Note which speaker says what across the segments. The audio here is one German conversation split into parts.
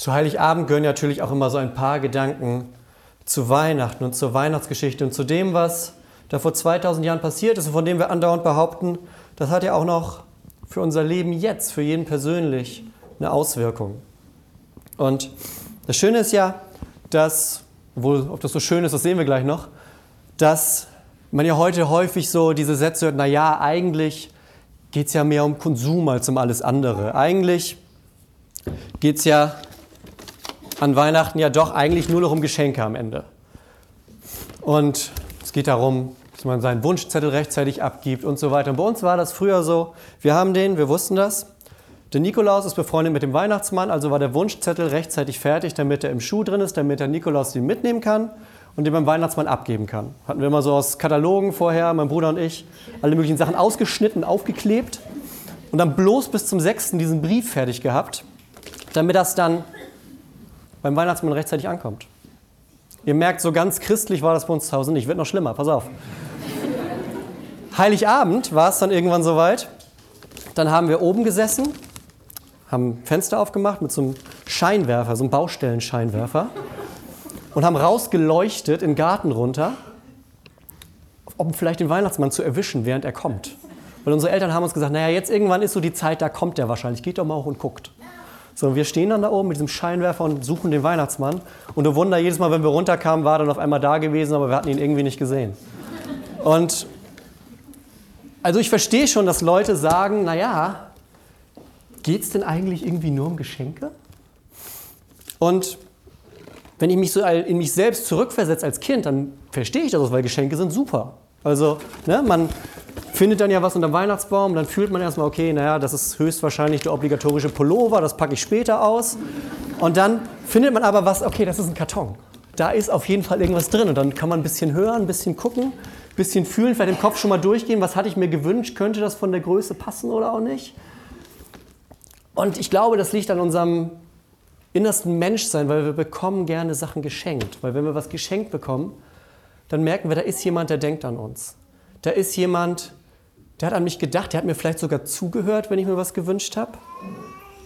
Speaker 1: Zu Heiligabend gehören natürlich auch immer so ein paar Gedanken zu Weihnachten und zur Weihnachtsgeschichte und zu dem, was da vor 2000 Jahren passiert ist und von dem wir andauernd behaupten, das hat ja auch noch für unser Leben jetzt, für jeden persönlich, eine Auswirkung. Und das Schöne ist ja, dass, obwohl, ob das so schön ist, das sehen wir gleich noch, dass man ja heute häufig so diese Sätze hört, naja, eigentlich geht es ja mehr um Konsum als um alles andere. Eigentlich geht es ja an Weihnachten ja doch eigentlich nur noch um Geschenke am Ende. Und es geht darum, dass man seinen Wunschzettel rechtzeitig abgibt und so weiter. Und bei uns war das früher so, wir haben den, wir wussten das. Der Nikolaus ist befreundet mit dem Weihnachtsmann, also war der Wunschzettel rechtzeitig fertig, damit er im Schuh drin ist, damit der Nikolaus den mitnehmen kann und den beim Weihnachtsmann abgeben kann. Hatten wir immer so aus Katalogen vorher, mein Bruder und ich, alle möglichen Sachen ausgeschnitten, aufgeklebt und dann bloß bis zum 6. diesen Brief fertig gehabt, damit das dann beim Weihnachtsmann rechtzeitig ankommt. Ihr merkt, so ganz christlich war das bei uns zu Hause nicht. Wird noch schlimmer, pass auf. Heiligabend war es dann irgendwann soweit. Dann haben wir oben gesessen, haben Fenster aufgemacht mit so einem Scheinwerfer, so einem Baustellenscheinwerfer und haben rausgeleuchtet in den Garten runter, um vielleicht den Weihnachtsmann zu erwischen, während er kommt. Weil unsere Eltern haben uns gesagt, naja, jetzt irgendwann ist so die Zeit, da kommt er wahrscheinlich. Geht doch mal hoch und guckt. So, wir stehen dann da oben mit diesem Scheinwerfer und suchen den Weihnachtsmann. Und du Wunder, jedes Mal, wenn wir runterkamen, war er dann auf einmal da gewesen, aber wir hatten ihn irgendwie nicht gesehen. Und also ich verstehe schon, dass Leute sagen, naja, geht es denn eigentlich irgendwie nur um Geschenke? Und wenn ich mich so in mich selbst zurückversetze als Kind, dann verstehe ich das, weil Geschenke sind super. Also ne, man findet dann ja was unter dem Weihnachtsbaum, dann fühlt man erstmal, okay, naja, das ist höchstwahrscheinlich der obligatorische Pullover, das packe ich später aus. Und dann findet man aber was, okay, das ist ein Karton. Da ist auf jeden Fall irgendwas drin und dann kann man ein bisschen hören, ein bisschen gucken, ein bisschen fühlen, vielleicht im Kopf schon mal durchgehen, was hatte ich mir gewünscht, könnte das von der Größe passen oder auch nicht. Und ich glaube, das liegt an unserem innersten Menschsein, weil wir bekommen gerne Sachen geschenkt. Weil wenn wir was geschenkt bekommen, dann merken wir, da ist jemand, der denkt an uns. Da ist jemand, der hat an mich gedacht, der hat mir vielleicht sogar zugehört, wenn ich mir was gewünscht habe.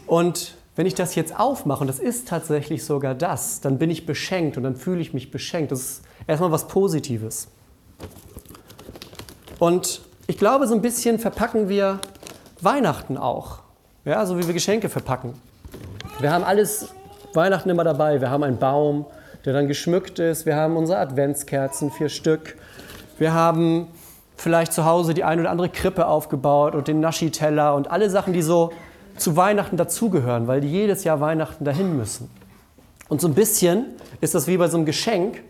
Speaker 1: Und wenn ich das jetzt aufmache, und das ist tatsächlich sogar das, dann bin ich beschenkt und dann fühle ich mich beschenkt. Das ist erstmal was Positives. Und ich glaube, so ein bisschen verpacken wir Weihnachten auch. Ja, so wie wir Geschenke verpacken. Wir haben alles Weihnachten immer dabei. Wir haben einen Baum, der dann geschmückt ist. Wir haben unsere Adventskerzen, vier Stück. Wir haben vielleicht zu Hause die ein oder andere Krippe aufgebaut und den Naschi-Teller und alle Sachen, die so zu Weihnachten dazugehören, weil die jedes Jahr Weihnachten dahin müssen. Und so ein bisschen ist das wie bei so einem Geschenk,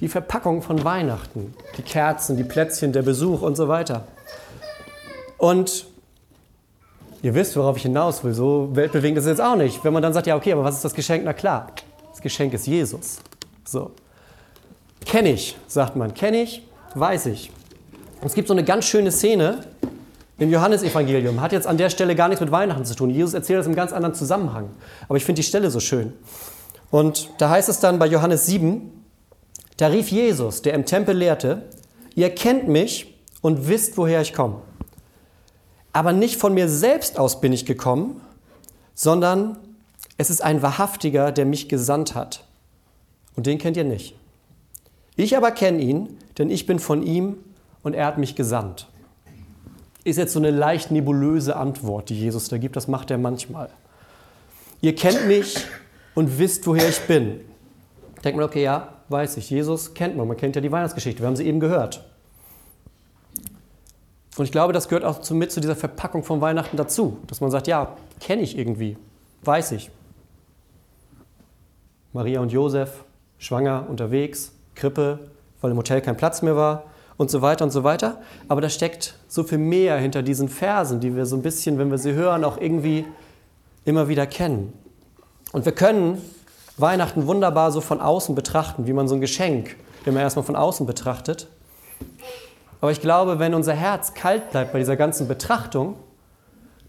Speaker 1: die Verpackung von Weihnachten, die Kerzen, die Plätzchen, der Besuch und so weiter. Und ihr wisst, worauf ich hinaus will, so weltbewegend ist es jetzt auch nicht. Wenn man dann sagt, ja, okay, aber was ist das Geschenk? Na klar, das Geschenk ist Jesus. So. Kenne ich, sagt man. Kenne ich, weiß ich. Es gibt so eine ganz schöne Szene im Johannesevangelium. Hat jetzt an der Stelle gar nichts mit Weihnachten zu tun. Jesus erzählt das im ganz anderen Zusammenhang. Aber ich finde die Stelle so schön. Und da heißt es dann bei Johannes 7, da rief Jesus, der im Tempel lehrte, ihr kennt mich und wisst, woher ich komme. Aber nicht von mir selbst aus bin ich gekommen, sondern es ist ein Wahrhaftiger, der mich gesandt hat. Und den kennt ihr nicht. Ich aber kenne ihn, denn ich bin von ihm und er hat mich gesandt. Ist jetzt so eine leicht nebulöse Antwort, die Jesus da gibt, das macht er manchmal. Ihr kennt mich und wisst, woher ich bin. Denkt man, okay, ja, weiß ich. Jesus kennt man, man kennt ja die Weihnachtsgeschichte, wir haben sie eben gehört. Und ich glaube, das gehört auch mit zu dieser Verpackung von Weihnachten dazu, dass man sagt, ja, kenne ich irgendwie, weiß ich. Maria und Josef, schwanger, unterwegs, Krippe, weil im Hotel kein Platz mehr war und so weiter und so weiter. Aber da steckt so viel mehr hinter diesen Versen, die wir so ein bisschen, wenn wir sie hören, auch irgendwie immer wieder kennen. Und wir können Weihnachten wunderbar so von außen betrachten, wie man so ein Geschenk immer erstmal von außen betrachtet. Aber ich glaube, wenn unser Herz kalt bleibt bei dieser ganzen Betrachtung,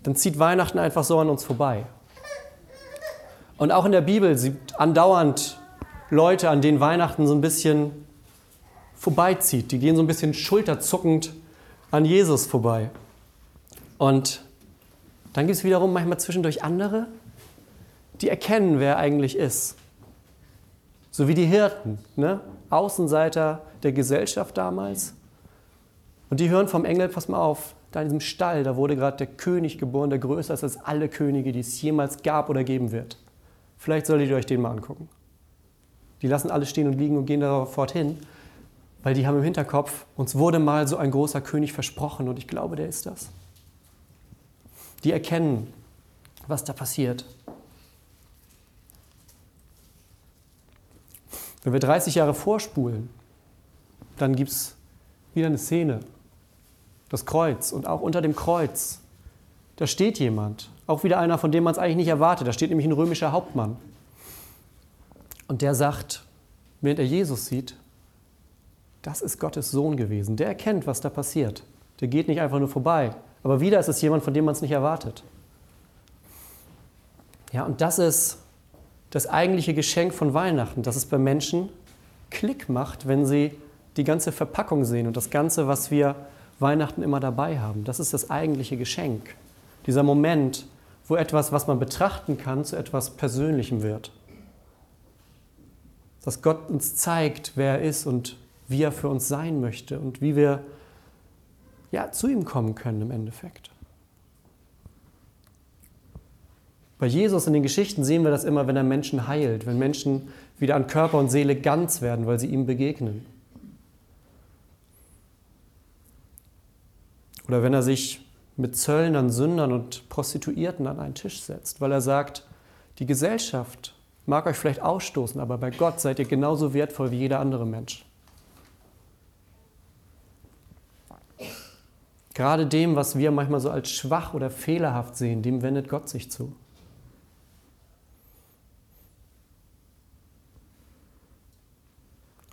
Speaker 1: dann zieht Weihnachten einfach so an uns vorbei. Und auch in der Bibel sieht andauernd Leute, an denen Weihnachten so ein bisschen vorbeizieht. Die gehen so ein bisschen schulterzuckend an Jesus vorbei. Und dann gibt es wiederum manchmal zwischendurch andere, die erkennen, wer er eigentlich ist. So wie die Hirten, ne? Außenseiter der Gesellschaft damals. Und die hören vom Engel, pass mal auf, da in diesem Stall, da wurde gerade der König geboren, der größer ist als alle Könige, die es jemals gab oder geben wird. Vielleicht solltet ihr euch den mal angucken. Die lassen alles stehen und liegen und gehen da sofort hin, weil die haben im Hinterkopf, uns wurde mal so ein großer König versprochen und ich glaube, der ist das. Die erkennen, was da passiert. Wenn wir 30 Jahre vorspulen, dann gibt es wieder eine Szene. Das Kreuz. Und auch unter dem Kreuz, da steht jemand. Auch wieder einer, von dem man es eigentlich nicht erwartet. Da steht nämlich ein römischer Hauptmann. Und der sagt, während er Jesus sieht, das ist Gottes Sohn gewesen. Der erkennt, was da passiert. Der geht nicht einfach nur vorbei. Aber wieder ist es jemand, von dem man es nicht erwartet. Ja, und das ist das eigentliche Geschenk von Weihnachten, dass es bei Menschen Klick macht, wenn sie die ganze Verpackung sehen und das Ganze, was wir Weihnachten immer dabei haben. Das ist das eigentliche Geschenk. Dieser Moment, wo etwas, was man betrachten kann, zu etwas Persönlichem wird. Dass Gott uns zeigt, wer er ist und wie er für uns sein möchte und wie wir ja, zu ihm kommen können im Endeffekt. Bei Jesus in den Geschichten sehen wir das immer, wenn er Menschen heilt, wenn Menschen wieder an Körper und Seele ganz werden, weil sie ihm begegnen. Oder wenn er sich mit Zöllnern, Sündern und Prostituierten an einen Tisch setzt, weil er sagt, die Gesellschaft mag euch vielleicht ausstoßen, aber bei Gott seid ihr genauso wertvoll wie jeder andere Mensch. Gerade dem, was wir manchmal so als schwach oder fehlerhaft sehen, dem wendet Gott sich zu.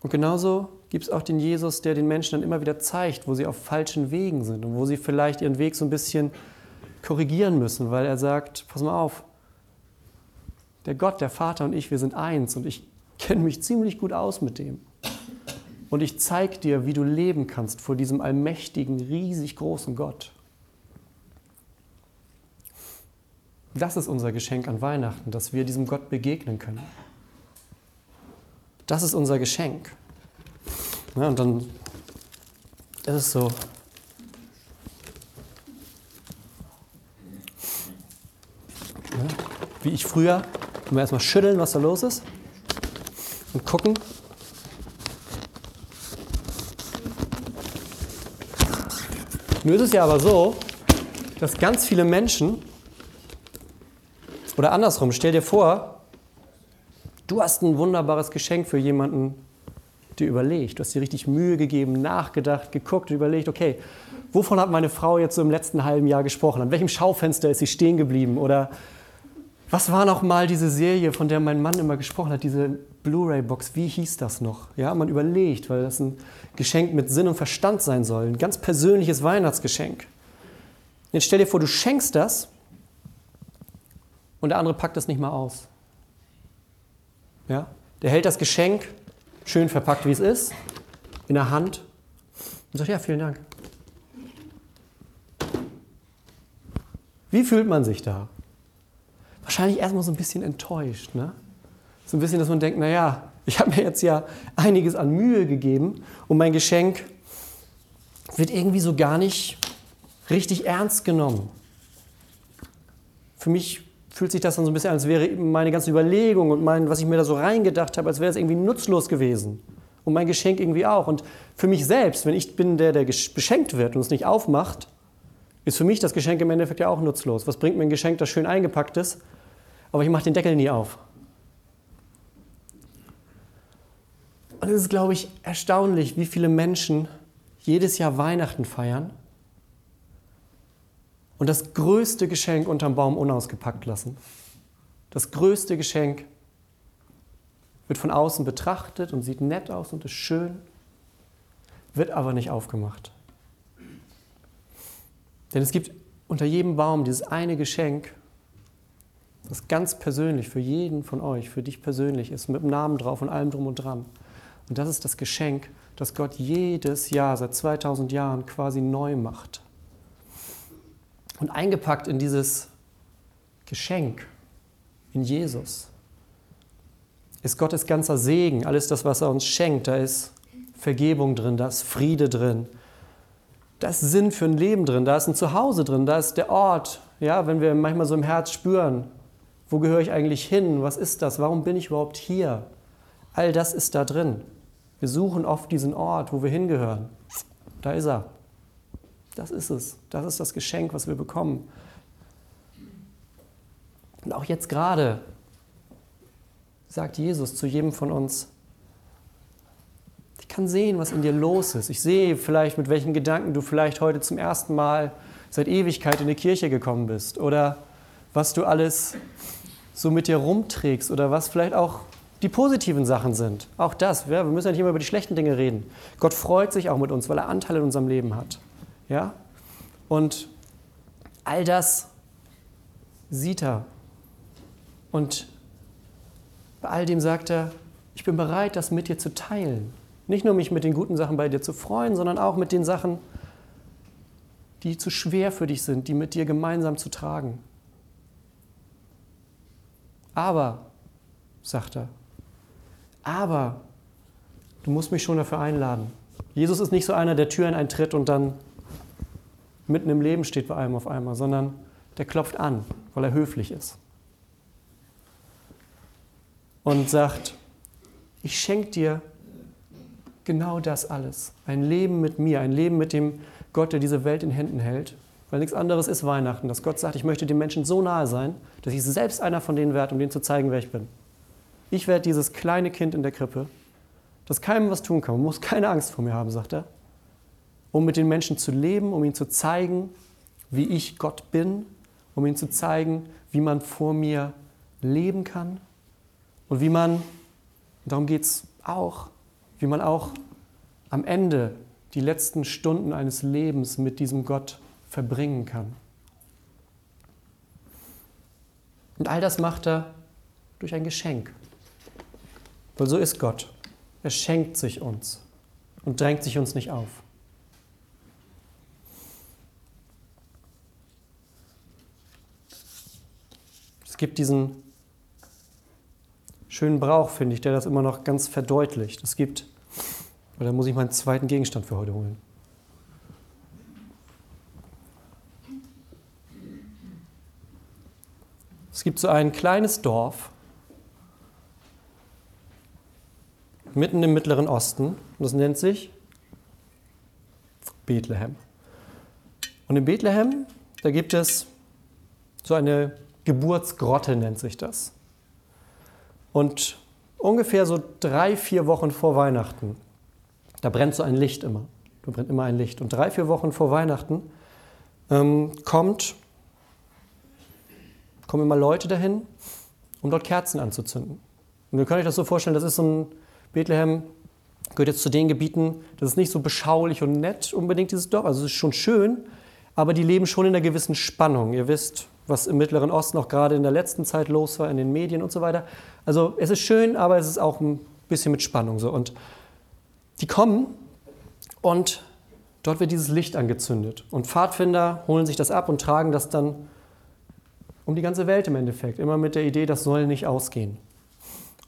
Speaker 1: Und genauso gibt es auch den Jesus, der den Menschen dann immer wieder zeigt, wo sie auf falschen Wegen sind und wo sie vielleicht ihren Weg so ein bisschen korrigieren müssen, weil er sagt, pass mal auf, der Gott, der Vater und ich, wir sind eins und ich kenne mich ziemlich gut aus mit dem. Und ich zeige dir, wie du leben kannst vor diesem allmächtigen, riesig großen Gott. Das ist unser Geschenk an Weihnachten, dass wir diesem Gott begegnen können. Das ist unser Geschenk. Ja, und dann ist es so. Ja, wie ich früher, wir erstmal schütteln, was da los ist und gucken. Nun ist es ja aber so, dass ganz viele Menschen, oder andersrum, stell dir vor, Du hast ein wunderbares Geschenk für jemanden dir überlegt. Du hast dir richtig Mühe gegeben, nachgedacht, geguckt überlegt, okay, wovon hat meine Frau jetzt so im letzten halben Jahr gesprochen? An welchem Schaufenster ist sie stehen geblieben? Oder was war noch mal diese Serie, von der mein Mann immer gesprochen hat, diese Blu-ray-Box? Wie hieß das noch? Ja, man überlegt, weil das ein Geschenk mit Sinn und Verstand sein soll, ein ganz persönliches Weihnachtsgeschenk. Jetzt stell dir vor, du schenkst das und der andere packt das nicht mal aus. Ja? Der hält das Geschenk, schön verpackt wie es ist, in der Hand und sagt, ja, vielen Dank. Wie fühlt man sich da? Wahrscheinlich erstmal so ein bisschen enttäuscht. Ne? So ein bisschen, dass man denkt, naja, ich habe mir jetzt ja einiges an Mühe gegeben und mein Geschenk wird irgendwie so gar nicht richtig ernst genommen. Für mich fühlt sich das dann so ein bisschen an, als wäre meine ganze Überlegung und mein, was ich mir da so reingedacht habe, als wäre es irgendwie nutzlos gewesen. Und mein Geschenk irgendwie auch. Und für mich selbst, wenn ich bin der, der beschenkt wird und es nicht aufmacht, ist für mich das Geschenk im Endeffekt ja auch nutzlos. Was bringt mir ein Geschenk, das schön eingepackt ist, aber ich mache den Deckel nie auf? Und es ist, glaube ich, erstaunlich, wie viele Menschen jedes Jahr Weihnachten feiern und das größte Geschenk unterm Baum unausgepackt lassen. Das größte Geschenk wird von außen betrachtet und sieht nett aus und ist schön, wird aber nicht aufgemacht. Denn es gibt unter jedem Baum dieses eine Geschenk, das ganz persönlich für jeden von euch, für dich persönlich ist, mit dem Namen drauf und allem drum und dran. Und das ist das Geschenk, das Gott jedes Jahr seit 2000 Jahren quasi neu macht. Und eingepackt in dieses Geschenk, in Jesus. Ist Gottes ganzer Segen, alles das, was er uns schenkt, da ist Vergebung drin, da ist Friede drin, da ist Sinn für ein Leben drin, da ist ein Zuhause drin, da ist der Ort, ja, wenn wir manchmal so im Herz spüren, wo gehöre ich eigentlich hin, was ist das, warum bin ich überhaupt hier? All das ist da drin. Wir suchen oft diesen Ort, wo wir hingehören. Da ist er. Das ist es. Das ist das Geschenk, was wir bekommen. Und auch jetzt gerade sagt Jesus zu jedem von uns, ich kann sehen, was in dir los ist. Ich sehe vielleicht, mit welchen Gedanken du vielleicht heute zum ersten Mal seit Ewigkeit in die Kirche gekommen bist oder was du alles so mit dir rumträgst oder was vielleicht auch die positiven Sachen sind. Auch das, ja, wir müssen ja nicht immer über die schlechten Dinge reden. Gott freut sich auch mit uns, weil er Anteil in unserem Leben hat. Ja? Und all das sieht er. Und bei all dem sagt er, ich bin bereit, das mit dir zu teilen. Nicht nur mich mit den guten Sachen bei dir zu freuen, sondern auch mit den Sachen, die zu schwer für dich sind, die mit dir gemeinsam zu tragen. Aber, sagt er, aber du musst mich schon dafür einladen. Jesus ist nicht so einer, der Türen eintritt und dann mitten im Leben steht bei einem auf einmal, sondern der klopft an, weil er höflich ist. Und sagt, ich schenke dir genau das alles. Ein Leben mit mir, ein Leben mit dem Gott, der diese Welt in Händen hält. Weil nichts anderes ist Weihnachten, dass Gott sagt, ich möchte den Menschen so nahe sein, dass ich selbst einer von denen werde, um denen zu zeigen, wer ich bin. Ich werde dieses kleine Kind in der Krippe, das keinem was tun kann, man muss keine Angst vor mir haben, sagt er, um mit den Menschen zu leben, um ihnen zu zeigen, wie ich Gott bin, um ihnen zu zeigen, wie man vor mir leben kann und wie man, darum geht es auch, wie man auch am Ende die letzten Stunden eines Lebens mit diesem Gott verbringen kann. Und all das macht er durch ein Geschenk. Weil so ist Gott. Er schenkt sich uns und drängt sich uns nicht auf. Es gibt diesen schönen Brauch, finde ich, der das immer noch ganz verdeutlicht. Es gibt, oder muss ich meinen zweiten Gegenstand für heute holen. Es gibt so ein kleines Dorf mitten im Mittleren Osten. Und das nennt sich Bethlehem. Und in Bethlehem, da gibt es so eine Geburtsgrotte, nennt sich das. Und ungefähr so drei, vier Wochen vor Weihnachten, da brennt so ein Licht immer. Da brennt immer ein Licht. Und drei, vier Wochen vor Weihnachten ähm, kommt, kommen immer Leute dahin, um dort Kerzen anzuzünden. Und ihr könnt euch das so vorstellen, das ist so ein Bethlehem gehört jetzt zu den Gebieten, das ist nicht so beschaulich und nett unbedingt, dieses Dorf. Also es ist schon schön, aber die leben schon in einer gewissen Spannung. Ihr wisst, was im Mittleren Osten auch gerade in der letzten Zeit los war, in den Medien und so weiter. Also es ist schön, aber es ist auch ein bisschen mit Spannung so. Und die kommen und dort wird dieses Licht angezündet. Und Pfadfinder holen sich das ab und tragen das dann um die ganze Welt im Endeffekt. Immer mit der Idee, das soll nicht ausgehen.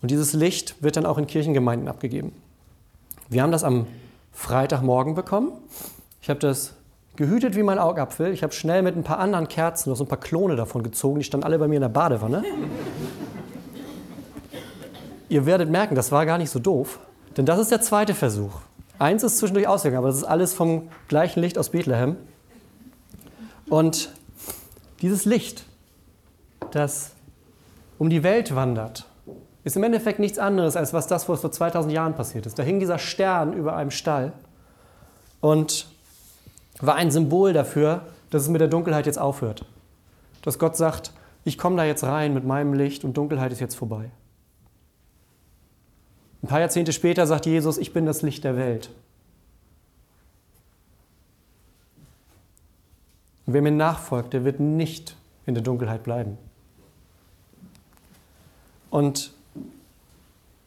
Speaker 1: Und dieses Licht wird dann auch in Kirchengemeinden abgegeben. Wir haben das am Freitagmorgen bekommen. Ich habe das gehütet wie mein Augapfel. Ich habe schnell mit ein paar anderen Kerzen noch so ein paar Klone davon gezogen. Die standen alle bei mir in der Badewanne. Ihr werdet merken, das war gar nicht so doof, denn das ist der zweite Versuch. Eins ist zwischendurch ausgegangen, aber das ist alles vom gleichen Licht aus Bethlehem. Und dieses Licht, das um die Welt wandert, ist im Endeffekt nichts anderes, als was das, was vor 2000 Jahren passiert ist. Da hing dieser Stern über einem Stall und war ein Symbol dafür, dass es mit der Dunkelheit jetzt aufhört. Dass Gott sagt, ich komme da jetzt rein mit meinem Licht und Dunkelheit ist jetzt vorbei. Ein paar Jahrzehnte später sagt Jesus, ich bin das Licht der Welt. Und wer mir nachfolgt, der wird nicht in der Dunkelheit bleiben. Und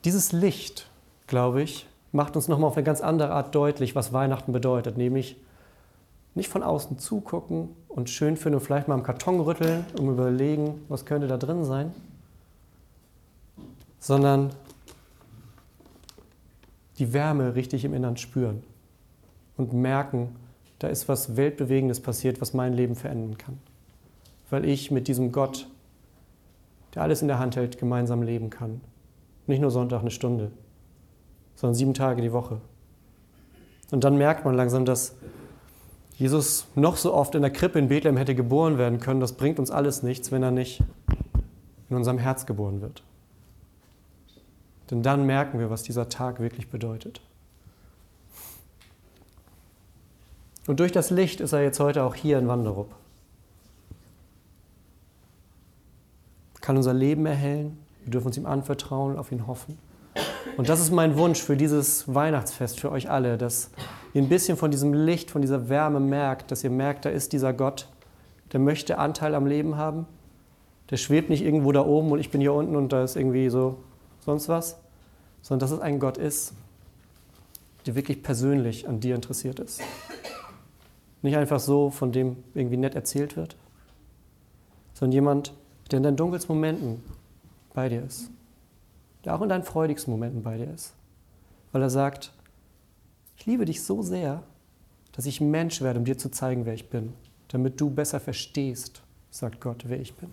Speaker 1: dieses Licht, glaube ich, macht uns nochmal auf eine ganz andere Art deutlich, was Weihnachten bedeutet, nämlich nicht von außen zugucken und schön finden und vielleicht mal im Karton rütteln und überlegen, was könnte da drin sein, sondern die Wärme richtig im Innern spüren und merken, da ist was Weltbewegendes passiert, was mein Leben verändern kann. Weil ich mit diesem Gott, der alles in der Hand hält, gemeinsam leben kann. Nicht nur Sonntag eine Stunde, sondern sieben Tage die Woche. Und dann merkt man langsam, dass Jesus noch so oft in der Krippe in Bethlehem hätte geboren werden können. Das bringt uns alles nichts, wenn er nicht in unserem Herz geboren wird. Denn dann merken wir, was dieser Tag wirklich bedeutet. Und durch das Licht ist er jetzt heute auch hier in Wanderup. Kann unser Leben erhellen. Wir dürfen uns ihm anvertrauen auf ihn hoffen. Und das ist mein Wunsch für dieses Weihnachtsfest, für euch alle, dass ihr ein bisschen von diesem Licht, von dieser Wärme merkt, dass ihr merkt, da ist dieser Gott, der möchte Anteil am Leben haben. Der schwebt nicht irgendwo da oben und ich bin hier unten und da ist irgendwie so sonst was, sondern dass es ein Gott ist, der wirklich persönlich an dir interessiert ist. Nicht einfach so, von dem irgendwie nett erzählt wird, sondern jemand, der in deinen dunkelsten Momenten bei dir ist der auch in deinen freudigsten Momenten bei dir ist. Weil er sagt, ich liebe dich so sehr, dass ich Mensch werde, um dir zu zeigen, wer ich bin, damit du besser verstehst, sagt Gott, wer ich bin.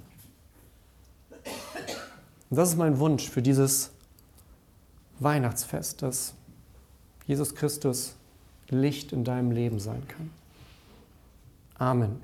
Speaker 1: Und das ist mein Wunsch für dieses Weihnachtsfest, dass Jesus Christus Licht in deinem Leben sein kann. Amen.